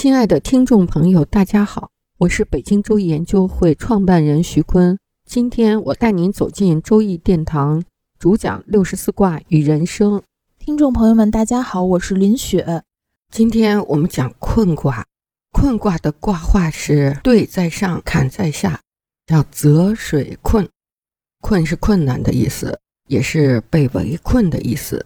亲爱的听众朋友，大家好，我是北京周易研究会创办人徐坤。今天我带您走进周易殿堂，主讲六十四卦与人生。听众朋友们，大家好，我是林雪。今天我们讲困卦，困卦的卦画是兑在上，坎在下，叫泽水困。困是困难的意思，也是被围困的意思。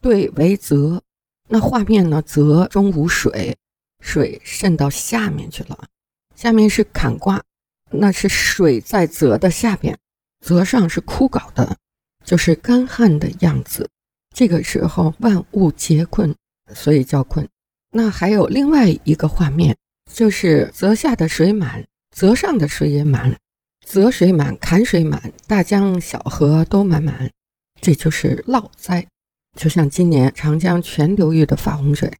兑为泽，那画面呢？泽中无水。水渗到下面去了，下面是坎卦，那是水在泽的下边，泽上是枯槁的，就是干旱的样子。这个时候万物皆困，所以叫困。那还有另外一个画面，就是泽下的水满，泽上的水也满，泽水满，坎水满，大江小河都满满，这就是涝灾。就像今年长江全流域的发洪水。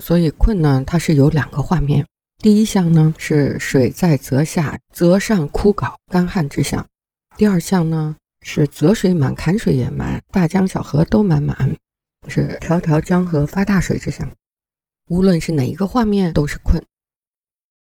所以困呢，它是有两个画面。第一项呢是水在泽下，泽上枯槁干旱之象；第二项呢是泽水满，坎水也满，大江小河都满满，是条条江河发大水之象。无论是哪一个画面，都是困。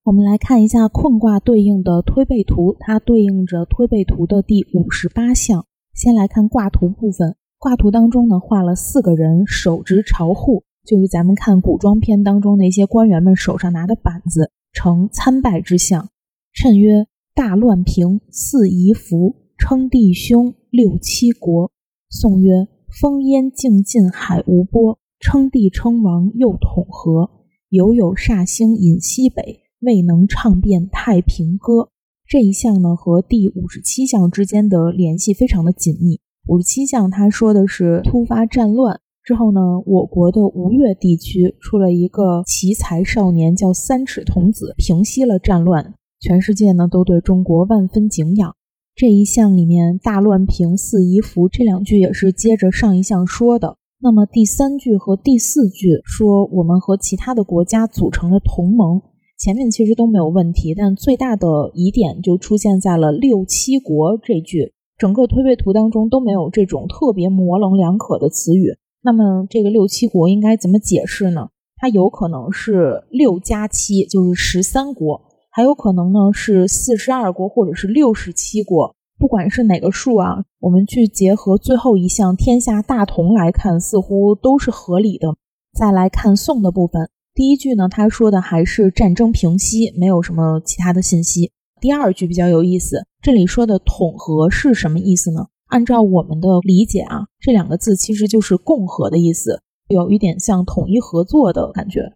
我们来看一下困卦对应的推背图，它对应着推背图的第五十八项。先来看卦图部分，卦图当中呢画了四个人，手执朝户。就与咱们看古装片当中那些官员们手上拿的板子呈参拜之象。谶曰：大乱平，四夷服，称帝兄，六七国。宋曰：烽烟尽尽，海无波，称帝称王，又统和。犹有煞星隐西北，未能唱遍太平歌。这一项呢，和第五十七项之间的联系非常的紧密。五十七项他说的是突发战乱。之后呢，我国的吴越地区出了一个奇才少年，叫三尺童子，平息了战乱，全世界呢都对中国万分敬仰。这一项里面“大乱平，四夷服”这两句也是接着上一项说的。那么第三句和第四句说我们和其他的国家组成了同盟，前面其实都没有问题，但最大的疑点就出现在了“六七国”这句，整个推背图当中都没有这种特别模棱两可的词语。那么这个六七国应该怎么解释呢？它有可能是六加七，就是十三国；还有可能呢是四十二国，或者是六十七国。不管是哪个数啊，我们去结合最后一项天下大同来看，似乎都是合理的。再来看宋的部分，第一句呢，他说的还是战争平息，没有什么其他的信息。第二句比较有意思，这里说的统合是什么意思呢？按照我们的理解啊，这两个字其实就是共和的意思，有一点像统一合作的感觉。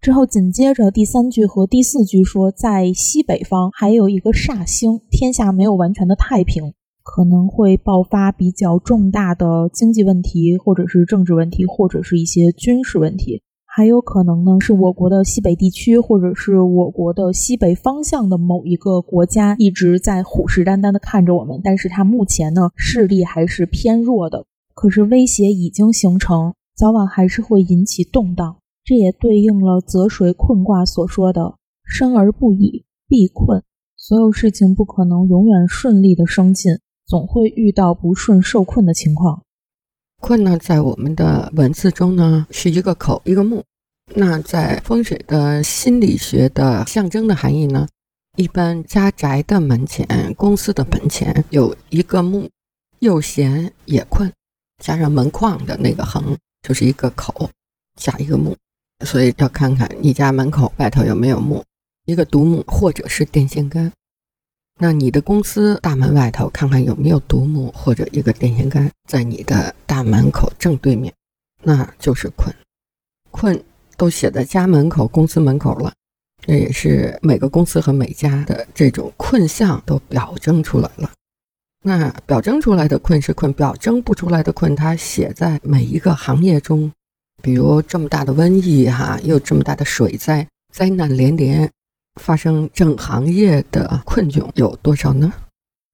之后紧接着第三句和第四句说，在西北方还有一个煞星，天下没有完全的太平，可能会爆发比较重大的经济问题，或者是政治问题，或者是一些军事问题。还有可能呢，是我国的西北地区，或者是我国的西北方向的某一个国家一直在虎视眈眈的看着我们，但是它目前呢势力还是偏弱的。可是威胁已经形成，早晚还是会引起动荡。这也对应了泽水困卦所说的“生而不已，必困”。所有事情不可能永远顺利的升进，总会遇到不顺受困的情况。困呢，在我们的文字中呢，是一个口一个木。那在风水的心理学的象征的含义呢，一般家宅的门前、公司的门前有一个木，又闲也困，加上门框的那个横，就是一个口加一个木。所以要看看你家门口外头有没有木，一个独木或者是电线杆。那你的公司大门外头看看有没有独木或者一个电线杆，在你的大门口正对面，那就是困。困都写在家门口、公司门口了，这也是每个公司和每家的这种困象都表征出来了。那表征出来的困是困，表征不出来的困，它写在每一个行业中，比如这么大的瘟疫哈，又这么大的水灾，灾难连连，发生整行业的困窘有多少呢？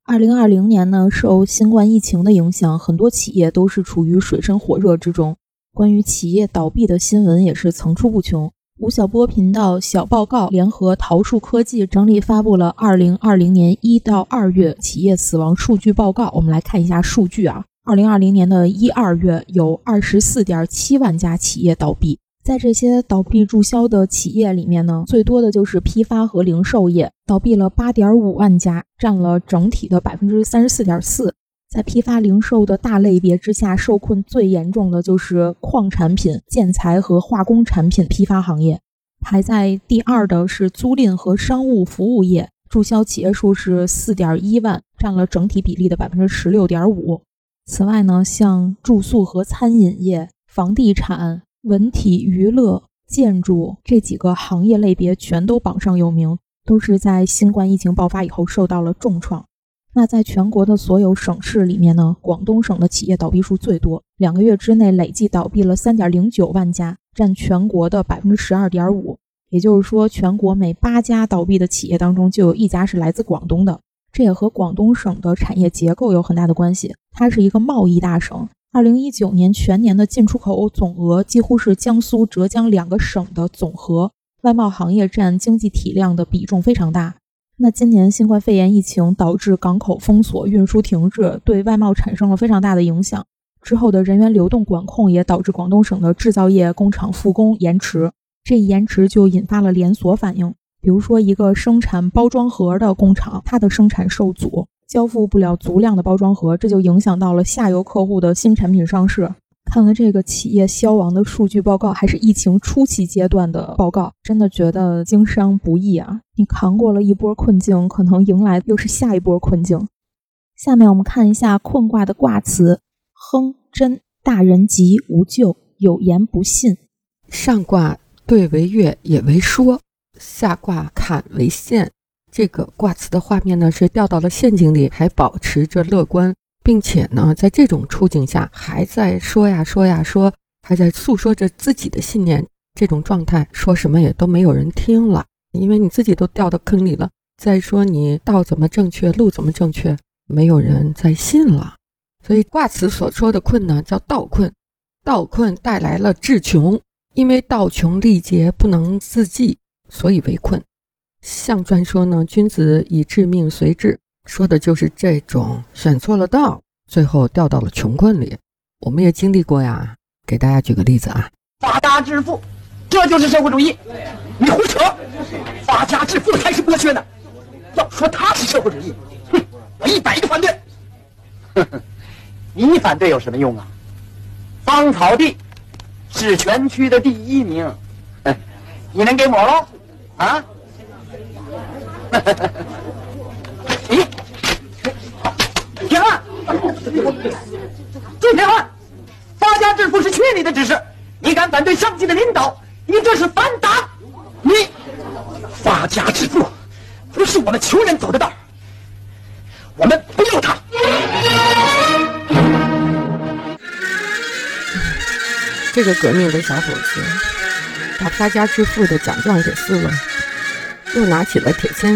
二零二零年呢，受新冠疫情的影响，很多企业都是处于水深火热之中。关于企业倒闭的新闻也是层出不穷。吴晓波频道小报告联合桃树科技整理发布了二零二零年一到二月企业死亡数据报告。我们来看一下数据啊，二零二零年的一二月有二十四点七万家企业倒闭。在这些倒闭注销的企业里面呢，最多的就是批发和零售业，倒闭了八点五万家，占了整体的百分之三十四点四。在批发零售的大类别之下，受困最严重的就是矿产品、建材和化工产品批发行业。排在第二的是租赁和商务服务业，注销企业数是四点一万，占了整体比例的百分之十六点五。此外呢，像住宿和餐饮业、房地产。文体娱乐、建筑这几个行业类别全都榜上有名，都是在新冠疫情爆发以后受到了重创。那在全国的所有省市里面呢，广东省的企业倒闭数最多，两个月之内累计倒闭了三点零九万家，占全国的百分之十二点五。也就是说，全国每八家倒闭的企业当中就有一家是来自广东的。这也和广东省的产业结构有很大的关系，它是一个贸易大省。二零一九年全年的进出口总额几乎是江苏、浙江两个省的总和，外贸行业占经济体量的比重非常大。那今年新冠肺炎疫情导致港口封锁、运输停滞，对外贸产生了非常大的影响。之后的人员流动管控也导致广东省的制造业工厂复工延迟，这一延迟就引发了连锁反应。比如说，一个生产包装盒的工厂，它的生产受阻。交付不了足量的包装盒，这就影响到了下游客户的新产品上市。看了这个企业消亡的数据报告，还是疫情初期阶段的报告，真的觉得经商不易啊！你扛过了一波困境，可能迎来又是下一波困境。下面我们看一下困卦的卦辞：亨真，大人吉，无咎，有言不信。上卦兑为月，也为说；下卦坎为陷。这个卦辞的画面呢，是掉到了陷阱里，还保持着乐观，并且呢，在这种处境下，还在说呀说呀说，还在诉说着自己的信念。这种状态，说什么也都没有人听了，因为你自己都掉到坑里了。再说你道怎么正确，路怎么正确，没有人再信了。所以卦辞所说的困呢，叫道困，道困带来了志穷，因为道穷力竭，不能自济，所以为困。象传说呢，君子以致命随志，说的就是这种选错了道，最后掉到了穷困里。我们也经历过呀。给大家举个例子啊，发家致富，这就是社会主义。你胡扯，发家致富才是剥削呢。要说他是社会主义，哼，我一百个反对。呵呵，你反对有什么用啊？芳草地是全区的第一名，你能给我喽？啊？你，铁汉，朱铁汉，发家致富是区里的指示，你敢反对上级的领导，你这是反党。你发家致富不是我们穷人走的道，我们不要他。这个革命的小伙子，把发家致富的奖状给撕了。又拿起了铁锨，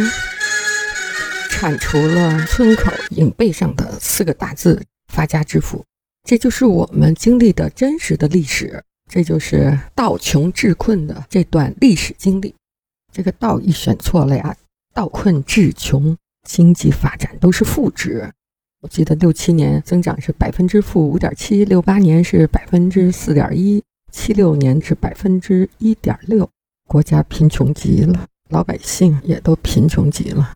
铲除了村口影背上的四个大字“发家致富”。这就是我们经历的真实的历史，这就是道穷治困的这段历史经历。这个道一选错了呀，道困治穷，经济发展都是负值。我记得六七年增长是百分之负五点七，六八年是百分之四点一，七六年是百分之一点六，国家贫穷极了。老百姓也都贫穷极了。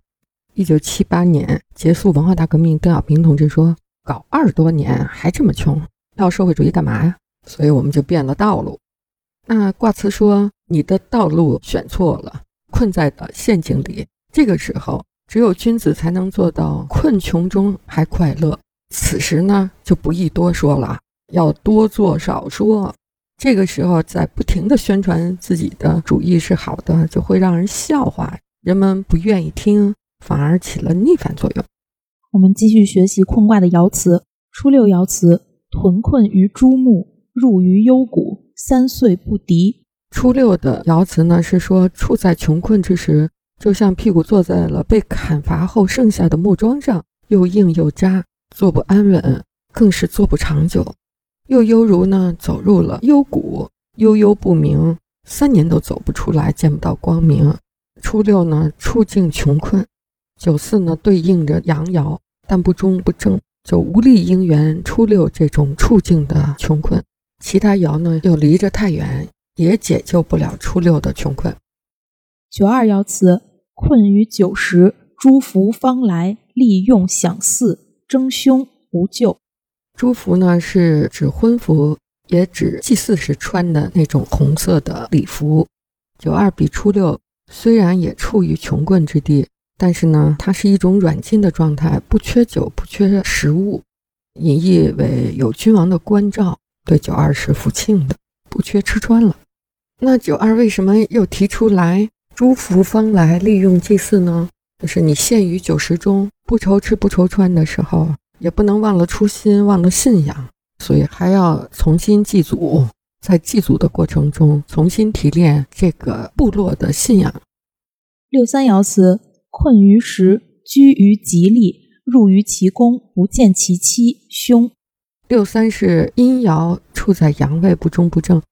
一九七八年结束文化大革命，邓小平同志说：“搞二十多年还这么穷，要社会主义干嘛呀？”所以我们就变了道路。那卦辞说：“你的道路选错了，困在了陷阱里。”这个时候，只有君子才能做到困穷中还快乐。此时呢，就不宜多说了，要多做少说。这个时候，在不停地宣传自己的主意是好的，就会让人笑话，人们不愿意听，反而起了逆反作用。我们继续学习困卦的爻辞。初六爻辞：屯困于诸木，入于幽谷，三岁不敌。初六的爻辞呢是说，处在穷困之时，就像屁股坐在了被砍伐后剩下的木桩上，又硬又扎，坐不安稳，更是坐不长久。又犹如呢走入了幽谷，悠悠不明，三年都走不出来，见不到光明。初六呢处境穷困，九四呢对应着阳爻，但不中不正。就无力应援初六这种处境的穷困，其他爻呢又离着太远，也解救不了初六的穷困。九二爻辞：困于九十，诸福方来，利用享祀，争凶无咎。诸福呢是指婚服，也指祭祀时穿的那种红色的礼服。九二比初六虽然也处于穷困之地。但是呢，它是一种软禁的状态，不缺酒，不缺食物，隐喻为有君王的关照，对九二是福庆的，不缺吃穿了。那九二为什么又提出来诸福方来，利用祭祀呢？就是你陷于酒食中，不愁吃不愁穿的时候，也不能忘了初心，忘了信仰，所以还要重新祭祖，在祭祖的过程中，重新提炼这个部落的信仰。六三爻辞。困于时，居于吉利，入于其宫，不见其妻，凶。六三是阴爻，处在阳位，不中不正。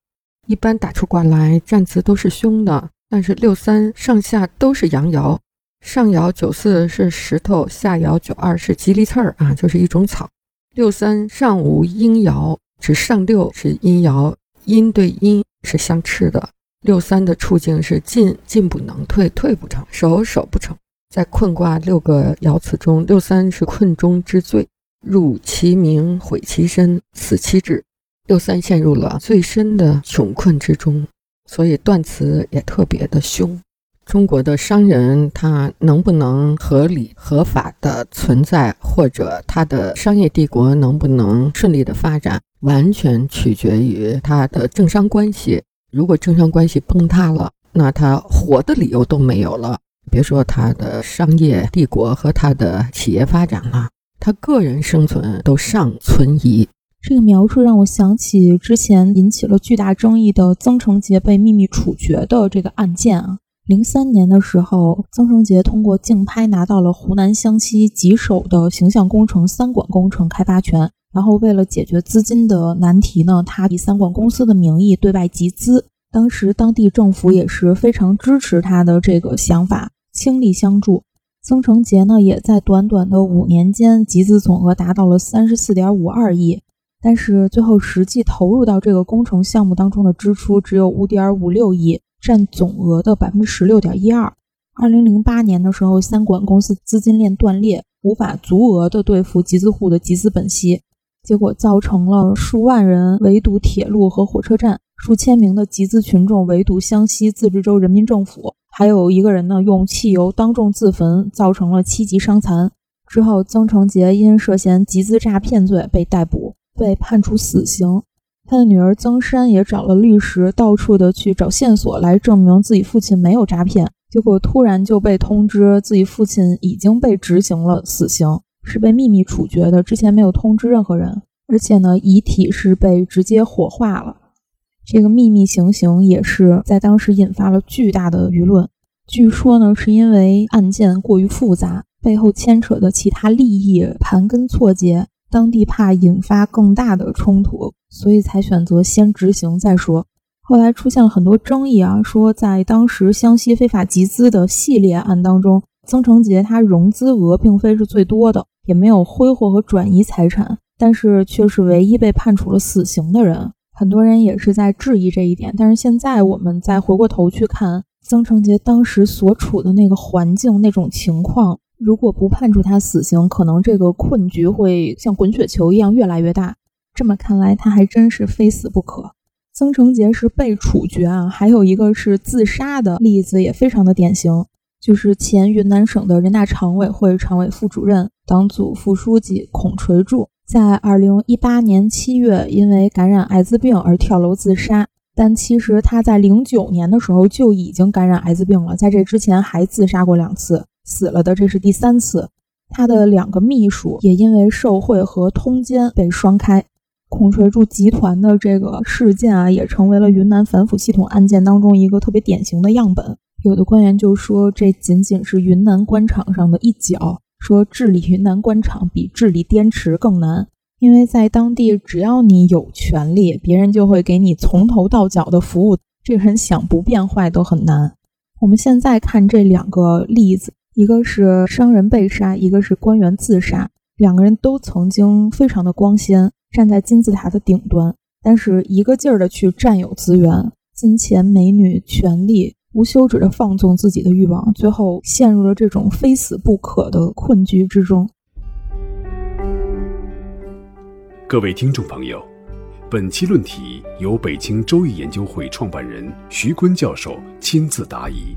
一般打出卦来，战词都是凶的。但是六三上下都是阳爻，上爻九四是石头，下爻九二是吉利刺儿啊，就是一种草。六三上无阴爻，指上六是阴爻，阴对阴是相斥的。六三的处境是进进不能退，退不成，守守不成。在困卦六个爻辞中，六三是困中之最，入其名，毁其身，死其志。六三陷入了最深的穷困之中，所以断词也特别的凶。中国的商人他能不能合理合法的存在，或者他的商业帝国能不能顺利的发展，完全取决于他的政商关系。如果政商关系崩塌了，那他活的理由都没有了。别说他的商业帝国和他的企业发展了，他个人生存都尚存疑。这个描述让我想起之前引起了巨大争议的曾成杰被秘密处决的这个案件啊。零三年的时候，曾成杰通过竞拍拿到了湖南湘西吉首的形象工程三管工程开发权，然后为了解决资金的难题呢，他以三管公司的名义对外集资。当时当地政府也是非常支持他的这个想法，倾力相助。曾成杰呢，也在短短的五年间集资总额达到了三十四点五二亿，但是最后实际投入到这个工程项目当中的支出只有五点五六亿，占总额的百分之十六点一二。二零零八年的时候，三管公司资金链断裂，无法足额的兑付集资户的集资本息，结果造成了数万人围堵铁路和火车站。数千名的集资群众围堵湘西自治州人民政府，还有一个人呢用汽油当众自焚，造成了七级伤残。之后，曾成杰因涉嫌集资诈骗罪被逮捕，被判处死刑。他的女儿曾珊也找了律师，到处的去找线索来证明自己父亲没有诈骗。结果突然就被通知自己父亲已经被执行了死刑，是被秘密处决的，之前没有通知任何人。而且呢，遗体是被直接火化了。这个秘密行刑也是在当时引发了巨大的舆论。据说呢，是因为案件过于复杂，背后牵扯的其他利益盘根错节，当地怕引发更大的冲突，所以才选择先执行再说。后来出现了很多争议啊，说在当时湘西非法集资的系列案当中，曾成杰他融资额并非是最多的，也没有挥霍和转移财产，但是却是唯一被判处了死刑的人。很多人也是在质疑这一点，但是现在我们再回过头去看曾成杰当时所处的那个环境、那种情况，如果不判处他死刑，可能这个困局会像滚雪球一样越来越大。这么看来，他还真是非死不可。曾成杰是被处决啊，还有一个是自杀的例子，也非常的典型，就是前云南省的人大常委会常委副主任、党组副书记孔垂柱。在二零一八年七月，因为感染艾滋病而跳楼自杀。但其实他在零九年的时候就已经感染艾滋病了，在这之前还自杀过两次，死了的这是第三次。他的两个秘书也因为受贿和通奸被双开。孔垂柱集团的这个事件啊，也成为了云南反腐系统案件当中一个特别典型的样本。有的官员就说，这仅仅是云南官场上的一角，说治理云南官场比治理滇池更难，因为在当地，只要你有权利，别人就会给你从头到脚的服务，这人想不变坏都很难。我们现在看这两个例子，一个是商人被杀，一个是官员自杀，两个人都曾经非常的光鲜。站在金字塔的顶端，但是一个劲儿的去占有资源、金钱、美女、权力，无休止的放纵自己的欲望，最后陷入了这种非死不可的困局之中。各位听众朋友，本期论题由北京周易研究会创办人徐坤教授亲自答疑。